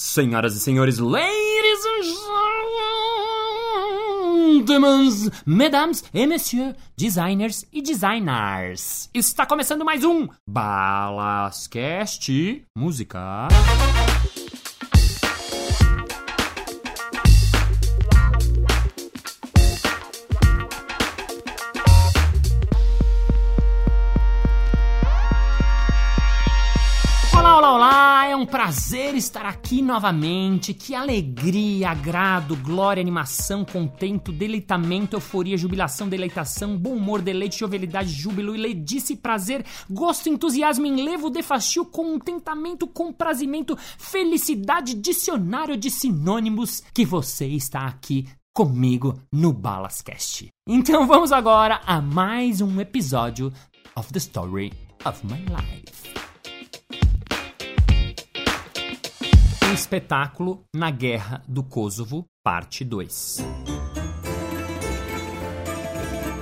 Senhoras e senhores, ladies and gentlemen, mesdames et messieurs, designers e designers. Está começando mais um Balascast Música. Prazer estar aqui novamente. Que alegria, agrado, glória, animação, contento, deleitamento, euforia, jubilação, deleitação, bom humor, deleite, jovialidade, júbilo, iledice, prazer, gosto, entusiasmo, enlevo, defastio, contentamento, comprazimento, felicidade, dicionário de sinônimos que você está aqui comigo no Balascast. Então vamos agora a mais um episódio of the story of my life. O espetáculo Na Guerra do Kosovo, parte 2.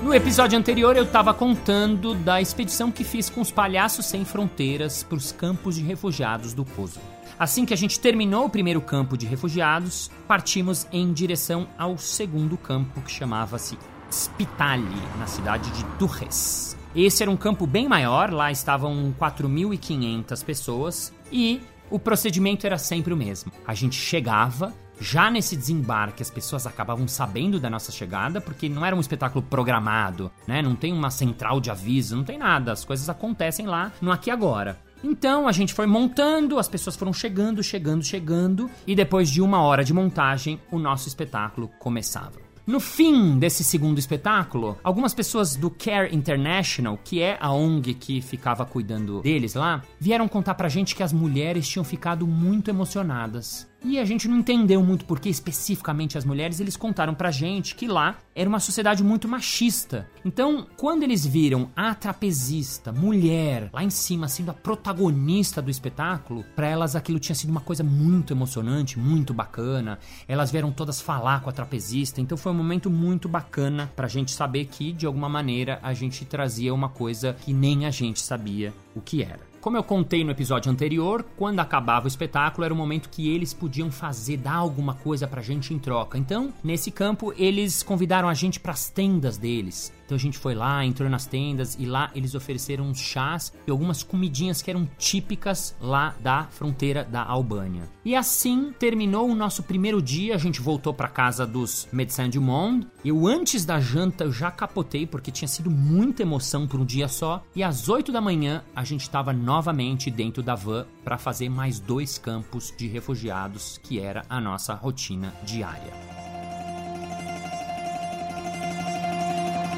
No episódio anterior eu estava contando da expedição que fiz com os Palhaços Sem Fronteiras para os campos de refugiados do Kosovo. Assim que a gente terminou o primeiro campo de refugiados, partimos em direção ao segundo campo que chamava-se Spitali, na cidade de Durres. Esse era um campo bem maior, lá estavam 4.500 pessoas e o procedimento era sempre o mesmo. A gente chegava, já nesse desembarque as pessoas acabavam sabendo da nossa chegada, porque não era um espetáculo programado, né? Não tem uma central de aviso, não tem nada. As coisas acontecem lá no aqui agora. Então a gente foi montando, as pessoas foram chegando, chegando, chegando, e depois de uma hora de montagem, o nosso espetáculo começava. No fim desse segundo espetáculo, algumas pessoas do Care International, que é a ONG que ficava cuidando deles lá, vieram contar pra gente que as mulheres tinham ficado muito emocionadas. E a gente não entendeu muito por que especificamente as mulheres, eles contaram pra gente que lá era uma sociedade muito machista. Então, quando eles viram a trapezista, mulher, lá em cima sendo a protagonista do espetáculo, pra elas aquilo tinha sido uma coisa muito emocionante, muito bacana. Elas vieram todas falar com a trapezista, então foi um momento muito bacana pra gente saber que de alguma maneira a gente trazia uma coisa que nem a gente sabia o que era. Como eu contei no episódio anterior, quando acabava o espetáculo era o momento que eles podiam fazer, dar alguma coisa pra gente em troca. Então, nesse campo, eles convidaram a gente para as tendas deles. Então a gente foi lá, entrou nas tendas e lá eles ofereceram uns chás e algumas comidinhas que eram típicas lá da fronteira da Albânia. E assim terminou o nosso primeiro dia, a gente voltou para casa dos Médecins du Monde. Eu antes da janta eu já capotei porque tinha sido muita emoção por um dia só e às 8 da manhã a gente estava novamente dentro da van para fazer mais dois campos de refugiados, que era a nossa rotina diária.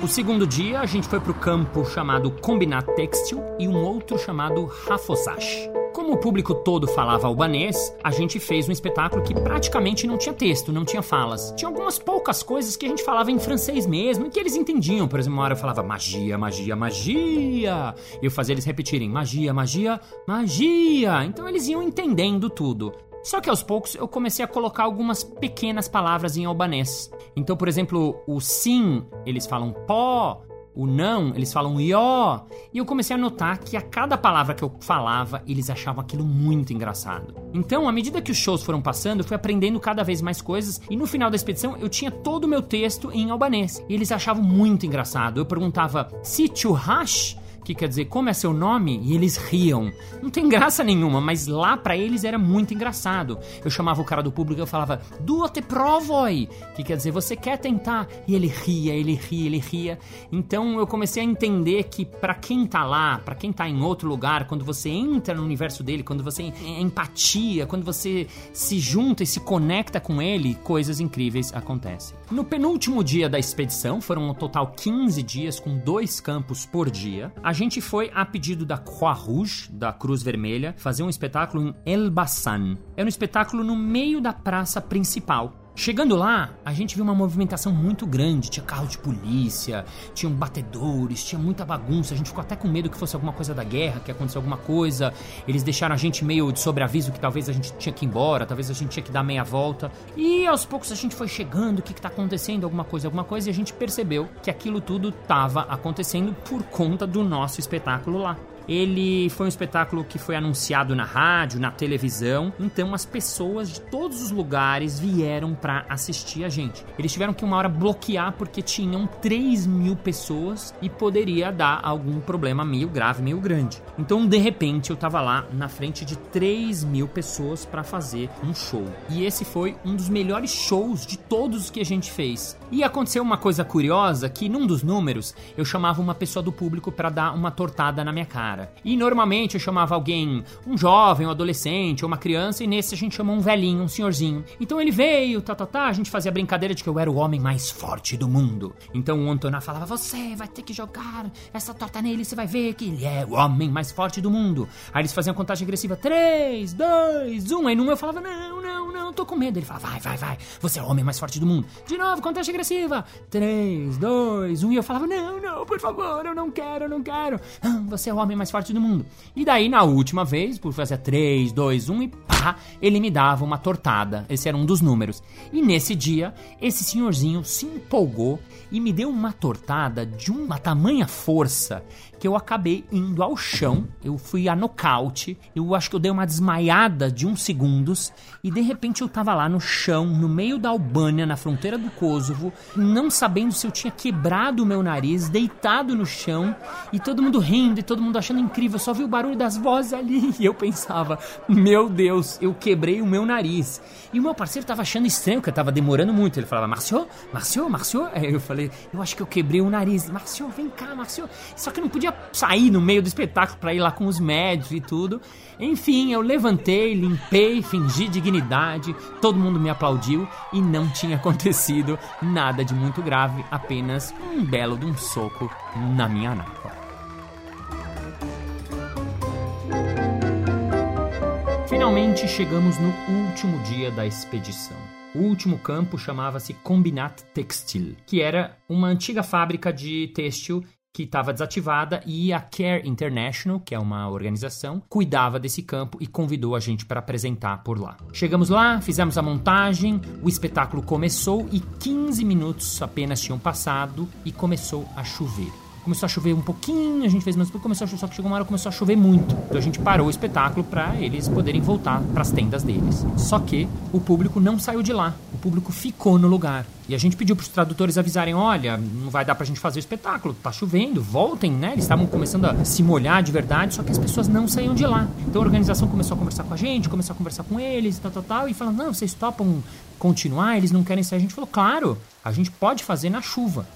O segundo dia, a gente foi para o campo chamado Combinat Textil e um outro chamado Rafosash. Como o público todo falava albanês, a gente fez um espetáculo que praticamente não tinha texto, não tinha falas. Tinha algumas poucas coisas que a gente falava em francês mesmo e que eles entendiam. Por exemplo, uma hora eu falava magia, magia, magia. E eu fazia eles repetirem magia, magia, magia. Então eles iam entendendo tudo. Só que aos poucos eu comecei a colocar algumas pequenas palavras em albanês. Então, por exemplo, o sim, eles falam pó, o não, eles falam ió. E eu comecei a notar que a cada palavra que eu falava, eles achavam aquilo muito engraçado. Então, à medida que os shows foram passando, eu fui aprendendo cada vez mais coisas e no final da expedição eu tinha todo o meu texto em albanês. E eles achavam muito engraçado. Eu perguntava, se hash que quer dizer como é seu nome, e eles riam. Não tem graça nenhuma, mas lá para eles era muito engraçado. Eu chamava o cara do público e eu falava, duote provoi, que quer dizer você quer tentar, e ele ria, ele ria, ele ria. Então eu comecei a entender que para quem tá lá, para quem tá em outro lugar, quando você entra no universo dele, quando você é empatia, quando você se junta e se conecta com ele, coisas incríveis acontecem. No penúltimo dia da expedição, foram um total 15 dias com dois campos por dia. A gente foi a pedido da Croix Rouge, da Cruz Vermelha, fazer um espetáculo em Elbasan. Era um espetáculo no meio da praça principal. Chegando lá, a gente viu uma movimentação muito grande. Tinha carro de polícia, tinham batedores, tinha muita bagunça. A gente ficou até com medo que fosse alguma coisa da guerra, que aconteceu alguma coisa. Eles deixaram a gente meio de sobreaviso que talvez a gente tinha que ir embora, talvez a gente tinha que dar meia volta. E aos poucos a gente foi chegando, o que, que tá acontecendo, alguma coisa, alguma coisa, e a gente percebeu que aquilo tudo estava acontecendo por conta do nosso espetáculo lá. Ele foi um espetáculo que foi anunciado na rádio, na televisão. Então as pessoas de todos os lugares vieram para assistir a gente. Eles tiveram que uma hora bloquear porque tinham 3 mil pessoas e poderia dar algum problema meio grave, meio grande. Então de repente eu tava lá na frente de 3 mil pessoas para fazer um show. E esse foi um dos melhores shows de todos que a gente fez. E aconteceu uma coisa curiosa que num dos números eu chamava uma pessoa do público para dar uma tortada na minha cara. E normalmente eu chamava alguém, um jovem, um adolescente ou uma criança, e nesse a gente chamou um velhinho, um senhorzinho. Então ele veio, tá, tá, tá, a gente fazia brincadeira de que eu era o homem mais forte do mundo. Então o Antoná falava: Você vai ter que jogar essa torta nele, você vai ver que ele é o homem mais forte do mundo. Aí eles faziam contagem agressiva: 3, 2, 1. Aí num eu falava: Não, não, não, tô com medo. Ele falava: Vai, vai, vai, você é o homem mais forte do mundo. De novo, contagem agressiva: 3, 2, 1. E eu falava: Não, não, por favor, eu não quero, eu não quero. Ah, você é o homem mais forte do mundo. E daí, na última vez, por fazer 3, 2, 1 e pá, ele me dava uma tortada. Esse era um dos números. E nesse dia, esse senhorzinho se empolgou e me deu uma tortada de uma tamanha força que eu acabei indo ao chão. Eu fui a nocaute. Eu acho que eu dei uma desmaiada de uns segundos. E de repente eu tava lá no chão, no meio da Albânia, na fronteira do Kosovo, não sabendo se eu tinha quebrado o meu nariz, deitado no chão, e todo mundo rindo e todo mundo achando incrível. Eu só vi o barulho das vozes ali. E eu pensava, meu Deus, eu quebrei o meu nariz. E o meu parceiro tava achando estranho, que eu tava demorando muito. Ele falava, Marcio, Marcio, Marcio. Aí eu falei, eu acho que eu quebrei o nariz. Marcio, vem cá, Marcio. Só que eu não podia sair no meio do espetáculo para ir lá com os médicos e tudo. Enfim, eu levantei, limpei, fingi dignidade, todo mundo me aplaudiu e não tinha acontecido nada de muito grave, apenas um belo de um soco na minha napa. Finalmente chegamos no último dia da expedição. O último campo chamava-se Combinat Textil, que era uma antiga fábrica de têxtil que estava desativada e a Care International, que é uma organização, cuidava desse campo e convidou a gente para apresentar por lá. Chegamos lá, fizemos a montagem, o espetáculo começou e 15 minutos apenas tinham passado e começou a chover começou a chover um pouquinho, a gente fez mais começou a chover, só que chegou uma hora começou a chover muito. Então a gente parou o espetáculo para eles poderem voltar para as tendas deles. Só que o público não saiu de lá, o público ficou no lugar. E a gente pediu para os tradutores avisarem: olha, não vai dar para a gente fazer o espetáculo, tá chovendo, voltem, né? Eles estavam começando a se molhar de verdade, só que as pessoas não saíam de lá. Então a organização começou a conversar com a gente, começou a conversar com eles, tal, tal, tal, e falando: não, vocês topam continuar? Eles não querem sair. A gente falou: claro, a gente pode fazer na chuva.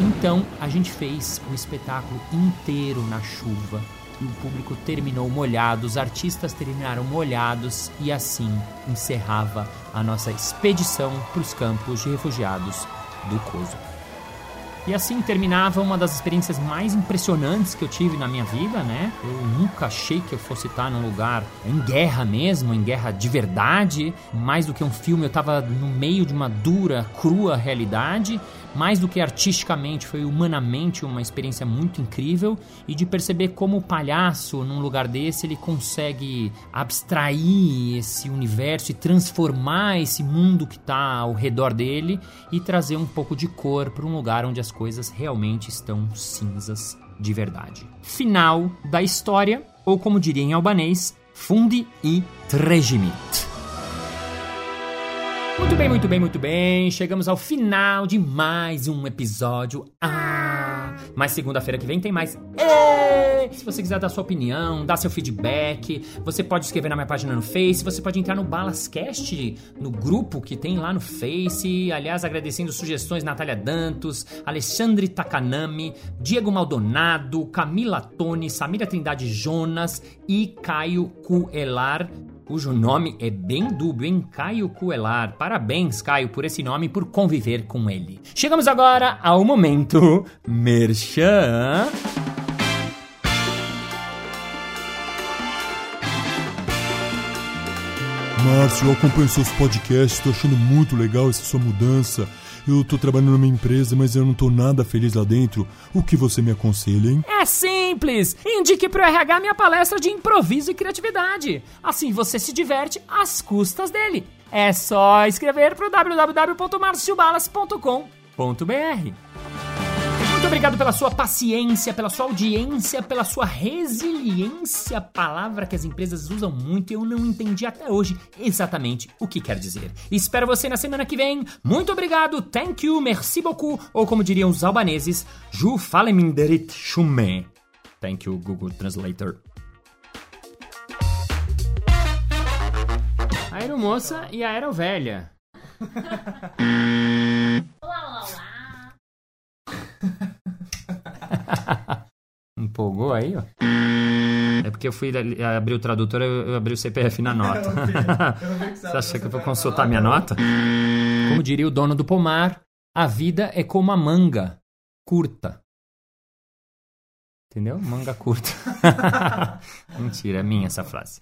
Então a gente fez o espetáculo inteiro na chuva. O público terminou molhado, os artistas terminaram molhados e assim encerrava a nossa expedição para os campos de refugiados do Kosovo. E assim terminava uma das experiências mais impressionantes que eu tive na minha vida, né? Eu nunca achei que eu fosse estar num lugar em guerra mesmo, em guerra de verdade. Mais do que um filme, eu estava no meio de uma dura, crua realidade. Mais do que artisticamente, foi humanamente uma experiência muito incrível. E de perceber como o palhaço, num lugar desse, ele consegue abstrair esse universo e transformar esse mundo que está ao redor dele e trazer um pouco de cor para um lugar onde as coisas realmente estão cinzas de verdade. Final da história, ou como diria em albanês, fundi e tregimit. Muito bem, muito bem, muito bem. Chegamos ao final de mais um episódio. Ah, mas segunda-feira que vem tem mais. Ei! Se você quiser dar sua opinião, dar seu feedback, você pode escrever na minha página no Face, você pode entrar no Balascast, no grupo que tem lá no Face. Aliás, agradecendo sugestões Natália Dantos, Alexandre Takanami, Diego Maldonado, Camila Toni, Samira Trindade Jonas e Caio Cuelar cujo nome é bem dúbio, hein? Caio Coelar. Parabéns, Caio, por esse nome e por conviver com ele. Chegamos agora ao momento Merchan. Márcio, eu acompanho seus podcasts, tô achando muito legal essa sua mudança. Eu tô trabalhando numa empresa, mas eu não tô nada feliz lá dentro. O que você me aconselha, hein? É simples! Indique pro RH minha palestra de improviso e criatividade. Assim você se diverte às custas dele. É só escrever pro www.marciobalas.com.br. Muito obrigado pela sua paciência, pela sua audiência, pela sua resiliência, palavra que as empresas usam muito e eu não entendi até hoje exatamente o que quer dizer. Espero você na semana que vem. Muito obrigado, thank you, merci beaucoup, ou como diriam os albaneses, ju faleminderit shume. Thank you, Google Translator. Aeromoça e aerovelha. Olá, olá, olá. Empolgou aí, ó? É porque eu fui abrir o tradutor, eu eu abri o CPF na nota. Você acha que eu vou consultar minha nota? Como diria o dono do pomar, a vida é como a manga curta. Entendeu? Manga curta. Mentira, é minha essa frase.